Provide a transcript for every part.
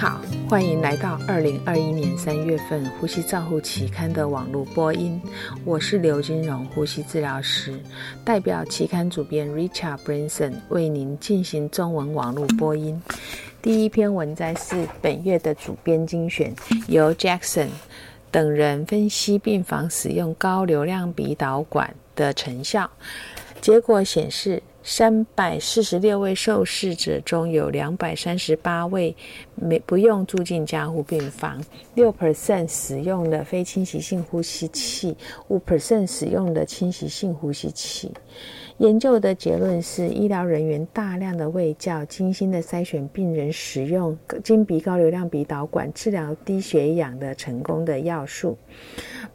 好，欢迎来到二零二一年三月份《呼吸照护期刊》的网络播音。我是刘金荣，呼吸治疗师，代表期刊主编 Richard Branson 为您进行中文网络播音。第一篇文摘是本月的主编精选，由 Jackson 等人分析病房使用高流量鼻导管的成效，结果显示。三百四十六位受试者中有两百三十八位没不用住进加护病房，六 percent 使用了非侵袭性呼吸器，五 percent 使用了侵袭性呼吸器。研究的结论是，医疗人员大量的喂教、精心的筛选病人使用经鼻高流量鼻导管治疗低血氧的成功的要素。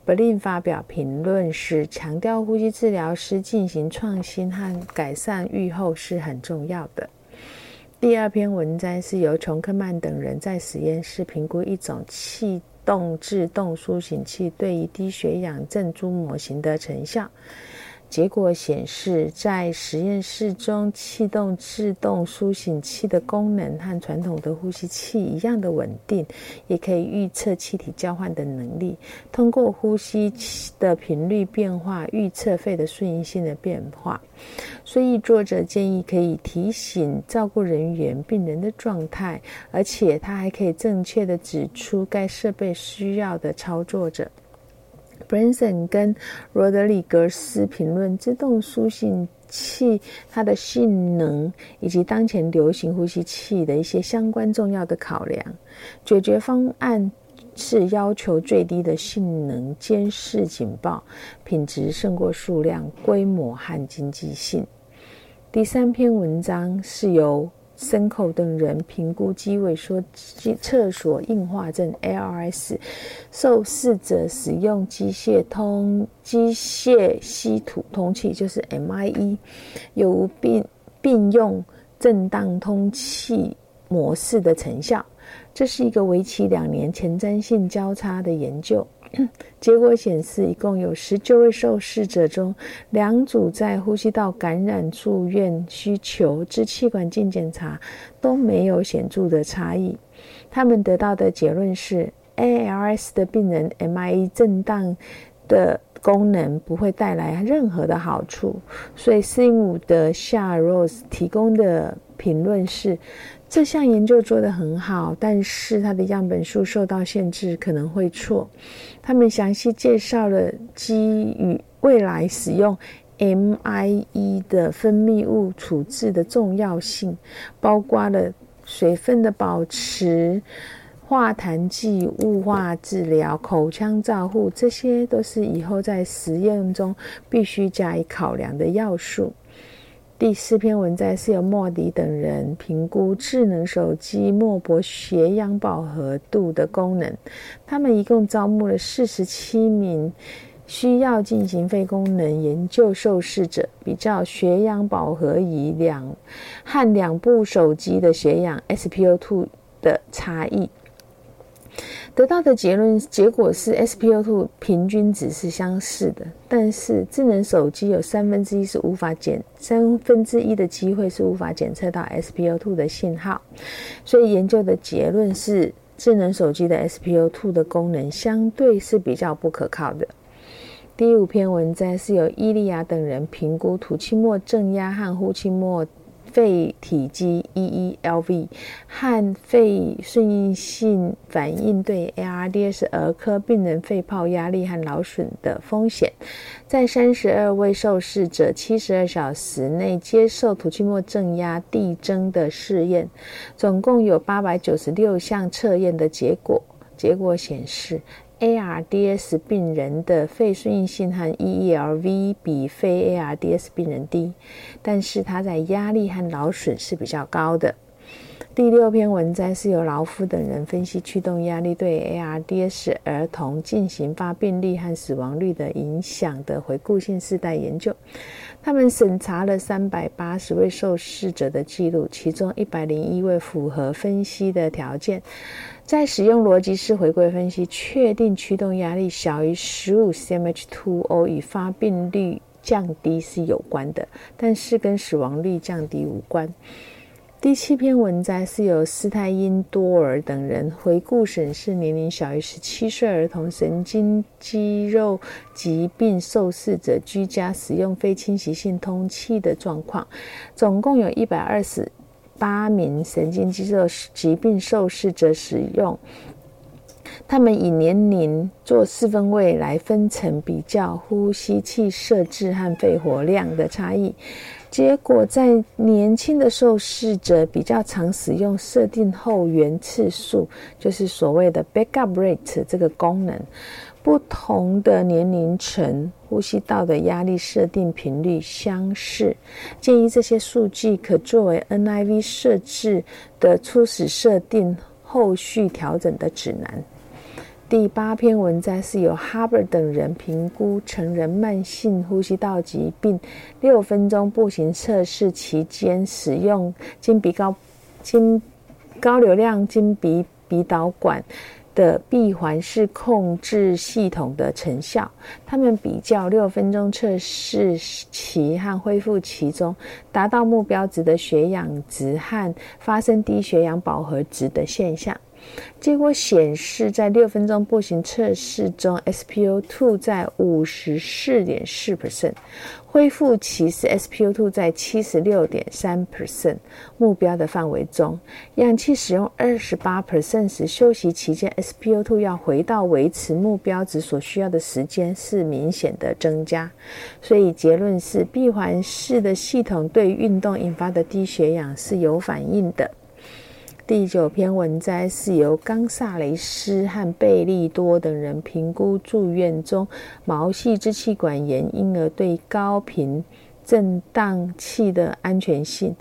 b l i n 发表评论时强调，呼吸治疗师进行创新和改善预后是很重要的。第二篇文章是由琼克曼等人在实验室评估一种气动制动苏醒器对于低血氧正珠模型的成效。结果显示，在实验室中，气动自动苏醒器的功能和传统的呼吸器一样的稳定，也可以预测气体交换的能力。通过呼吸的频率变化，预测肺的顺应性的变化。所以，作者建议可以提醒照顾人员病人的状态，而且他还可以正确的指出该设备需要的操作者。Branson 跟罗德里格斯评论自动输信器它的性能以及当前流行呼吸器的一些相关重要的考量。解决方案是要求最低的性能、监视警报、品质胜过数量、规模和经济性。第三篇文章是由。森口等人评估肌萎缩厕所硬化症 （ARS） 受试者使用机械通机械吸吐通气，就是 MIE，有无并并用震荡通气模式的成效。这是一个为期两年、前瞻性交叉的研究。结果显示，一共有十九位受试者中，两组在呼吸道感染住院需求支气管镜检查都没有显著的差异。他们得到的结论是，ALS 的病人 MIE 震荡的功能不会带来任何的好处。所以，斯因伍的夏 Rose 提供的评论是。这项研究做得很好，但是它的样本数受到限制，可能会错。他们详细介绍了基于未来使用 MIE 的分泌物处置的重要性，包括了水分的保持、化痰剂、雾化治疗、口腔照护，这些都是以后在实验中必须加以考量的要素。第四篇文摘是由莫迪等人评估智能手机脉搏血氧饱和度的功能。他们一共招募了四十七名需要进行肺功能研究受试者，比较血氧饱和仪两和两部手机的血氧 SpO2 的差异。得到的结论结果是，SpO2 平均值是相似的，但是智能手机有三分之一是无法检三分之一的机会是无法检测到 SpO2 的信号，所以研究的结论是，智能手机的 SpO2 的功能相对是比较不可靠的。第五篇文章是由伊利亚等人评估吐气末正压和呼气末。肺体积 EELV 和肺顺应性反应对 ARDS 儿科病人肺泡压力和劳损的风险，在三十二位受试者七十二小时内接受吐气末正压递增的试验，总共有八百九十六项测验的结果，结果显示。ARDS 病人的肺顺应性和 EELV 比非 ARDS 病人低，但是它在压力和劳损是比较高的。第六篇文章是由劳夫等人分析驱动压力对 ARDS 儿童进行发病率和死亡率的影响的回顾性世代研究。他们审查了三百八十位受试者的记录，其中一百零一位符合分析的条件。在使用逻辑式回归分析，确定驱动压力小于十五 cmH2O 与发病率降低是有关的，但是跟死亡率降低无关。第七篇文摘是由斯泰因多尔等人回顾审视年龄小于十七岁儿童神经肌肉疾病受试者居家使用非侵袭性通气的状况，总共有一百二十八名神经肌肉疾病受试者使用。他们以年龄做四分位来分层比较呼吸器设置和肺活量的差异。结果，在年轻的受试者比较常使用设定后援次数，就是所谓的 backup rate 这个功能。不同的年龄层呼吸道的压力设定频率相似。建议这些数据可作为 NIV 设置的初始设定、后续调整的指南。第八篇文章是由哈伯等人评估成人慢性呼吸道疾病六分钟步行测试期间使用金鼻高金高流量金鼻鼻导管的闭环式控制系统的成效。他们比较六分钟测试期和恢复期中达到目标值的血氧值和发生低血氧饱和值的现象。结果显示，在六分钟步行测试中，SpO2 在五十四点四 percent，恢复期是 SpO2 在七十六点三 percent，目标的范围中。氧气使用二十八 percent 时，休息期间 SpO2 要回到维持目标值所需要的时间是明显的增加。所以结论是，闭环式的系统对运动引发的低血氧是有反应的。第九篇文摘是由冈萨雷斯和贝利多等人评估住院中毛细支气管炎婴儿对高频震荡器的安全性。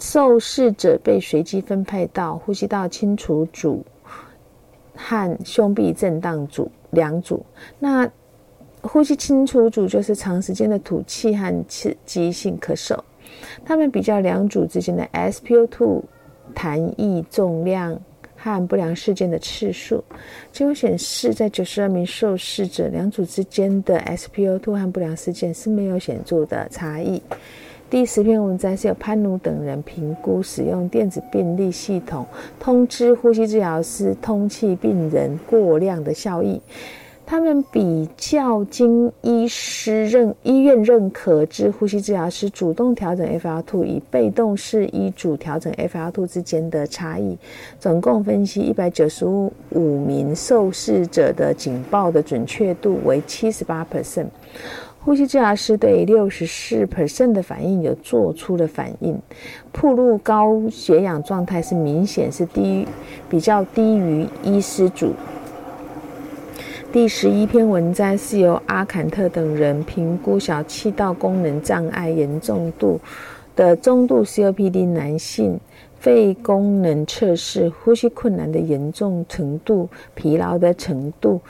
受试者被随机分配到呼吸道清除组和胸壁震荡组两组。那呼吸清除组就是长时间的吐气和刺激性咳嗽。他们比较两组之间的 SpO2。弹翼重量和不良事件的次数，结果显示，在九十二名受试者两组之间的 SpO2 和不良事件是没有显著的差异。第十篇文章是由潘努等人评估使用电子病历系统通知呼吸治疗师通气病人过量的效益。他们比较经医师认医院认可之呼吸治疗师主动调整 FL2 与被动式医嘱调整 FL2 之间的差异，总共分析一百九十五名受试者的警报的准确度为七十八 percent，呼吸治疗师对六十四 percent 的反应有做出了反应，铺路高血氧状态是明显是低于比较低于医师组。第十一篇文章是由阿坎特等人评估小气道功能障碍严重度的中度 COPD 男性肺功能测试、呼吸困难的严重程度、疲劳的程度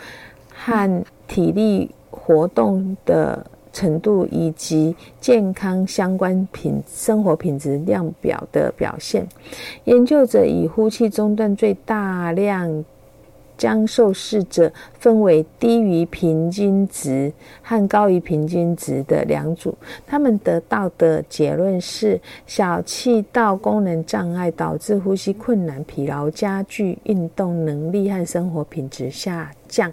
和体力活动的程度，以及健康相关品生活品质量表的表现。研究者以呼气中断最大量。将受试者分为低于平均值和高于平均值的两组，他们得到的结论是：小气道功能障碍导致呼吸困难、疲劳加剧、运动能力和生活品质下降。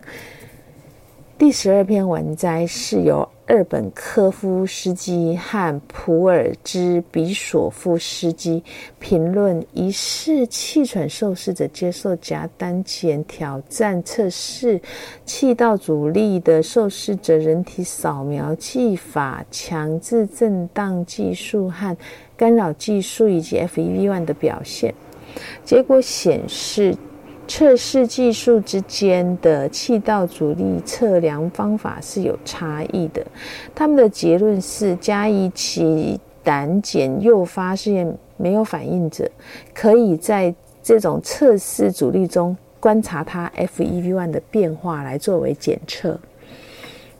第十二篇文摘是由。日本科夫斯基和普尔兹比索夫斯基评论疑似气喘受试者接受夹单前挑战测试气道阻力的受试者人体扫描技法、强制震荡技术和干扰技术以及 FEV1 的表现。结果显示。测试技术之间的气道阻力测量方法是有差异的。他们的结论是，加以其胆碱诱发试验没有反应者，可以在这种测试阻力中观察它 FEV1 的变化来作为检测。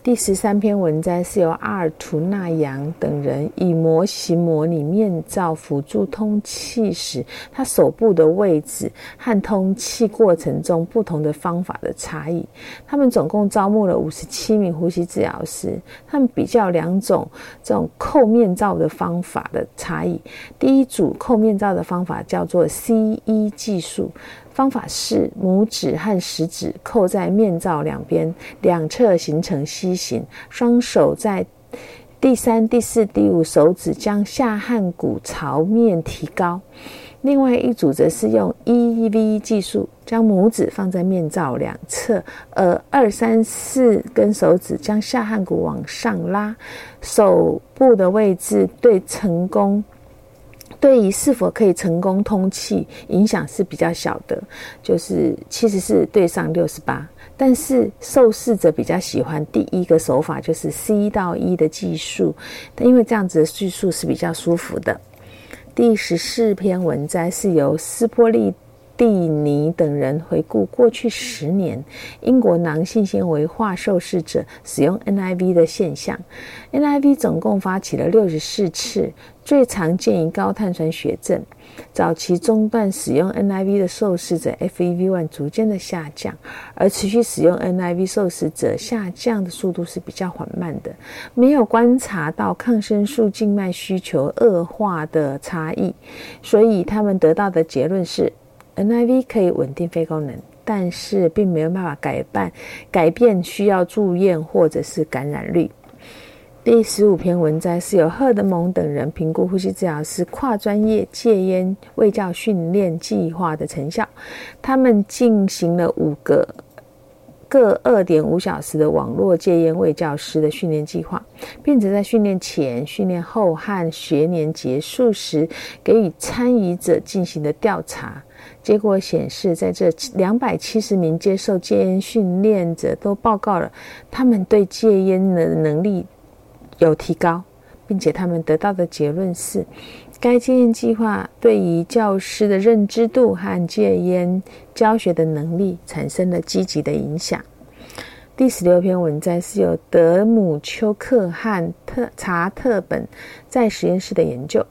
第十三篇文摘是由阿尔图纳扬等人以模型模拟面罩辅助通气时，他手部的位置和通气过程中不同的方法的差异。他们总共招募了五十七名呼吸治疗师，他们比较两种这种扣面罩的方法的差异。第一组扣面罩的方法叫做 C-E 技术。方法是拇指和食指扣在面罩两边，两侧形成 C 形。双手在第三、第四、第五手指将下颌骨朝面提高。另外一组则是用 EV 技术，将拇指放在面罩两侧，而二、三、四根手指将下颌骨往上拉。手部的位置对成功。对于是否可以成功通气影响是比较小的，就是七十是对上六十八，但是受试者比较喜欢第一个手法，就是 C 到一的技术，因为这样子的叙述是比较舒服的。第十四篇文摘是由斯波利。蒂尼等人回顾过去十年英国囊性纤维化受试者使用 NIV 的现象。NIV 总共发起了六十四次，最常见于高碳酸血症。早期中断使用 NIV 的受试者 FEV1 逐渐的下降，而持续使用 NIV 受试者下降的速度是比较缓慢的，没有观察到抗生素静脉需求恶化的差异，所以他们得到的结论是。NIV 可以稳定肺功能，但是并没有办法改办改变需要住院或者是感染率。第十五篇文摘是由赫德蒙等人评估呼吸治疗师跨专业戒烟卫教训练计划的成效。他们进行了五个。各二点五小时的网络戒烟卫教师的训练计划，并且在训练前、训练后和学年结束时给予参与者进行的调查。结果显示，在这两百七十名接受戒烟训练者都报告了他们对戒烟的能力有提高，并且他们得到的结论是。该戒烟计划对于教师的认知度和戒烟教学的能力产生了积极的影响。第十六篇文章是由德姆丘克和特查特本在实验室的研究。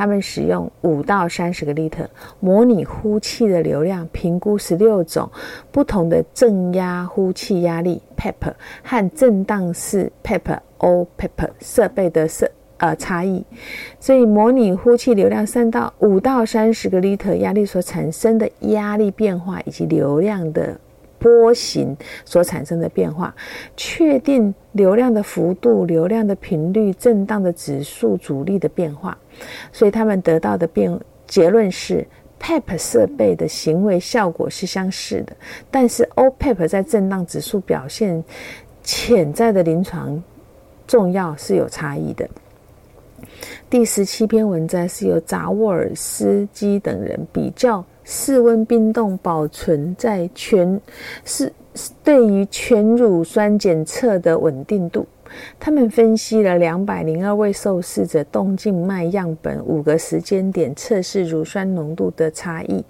他们使用五到三十个 liter 模拟呼气的流量，评估十六种不同的正压呼气压力 （PEP） 和震荡式 PEP（O-PEP） 设备的设。呃，差异，所以模拟呼气流量三到五到三十个 liter 压力所产生的压力变化，以及流量的波形所产生的变化，确定流量的幅度、流量的频率、震荡的指数、阻力的变化。所以他们得到的变结论是，PEP 设备的行为效果是相似的，但是 OPEP 在震荡指数表现潜在的临床重要是有差异的。第十七篇文章是由扎沃尔斯基等人比较室温冰冻保存在全是对于全乳酸检测的稳定度。他们分析了两百零二位受试者动静脉样本五个时间点测试乳酸浓度的差异，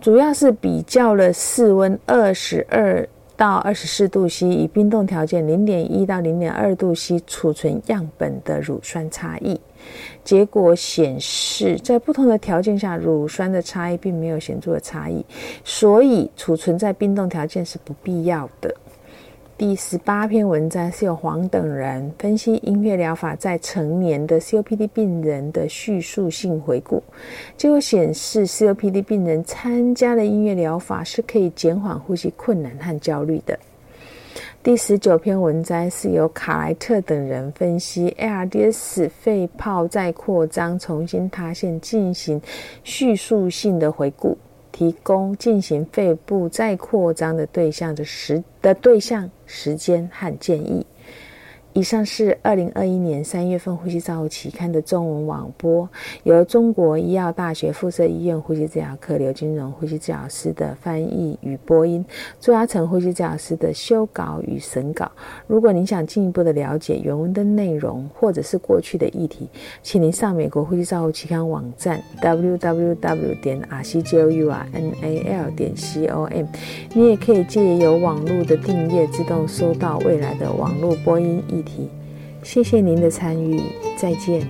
主要是比较了室温二十二。到二十四度 C，以冰冻条件零点一到零点二度 C 储存样本的乳酸差异，结果显示，在不同的条件下，乳酸的差异并没有显著的差异，所以储存在冰冻条件是不必要的。第十八篇文章是由黄等人分析音乐疗法在成年的 COPD 病人的叙述性回顾，结果显示 COPD 病人参加了音乐疗法是可以减缓呼吸困难和焦虑的。第十九篇文章是由卡莱特等人分析 ARDS 肺泡再扩张重新塌陷进行叙述性的回顾。提供进行肺部再扩张的对象的时的对象时间和建议。以上是二零二一年三月份《呼吸照护期刊》的中文网播，由中国医药大学附设医院呼吸治疗科刘金荣呼吸治疗师的翻译与播音，朱亚成呼吸治疗师的修稿与审稿。如果您想进一步的了解原文的内容，或者是过去的议题，请您上美国呼吸照护期刊网站 www 点 r c g o u r n a l 点 c o m。你也可以借由网络的订阅，自动收到未来的网络播音谢谢您的参与，再见。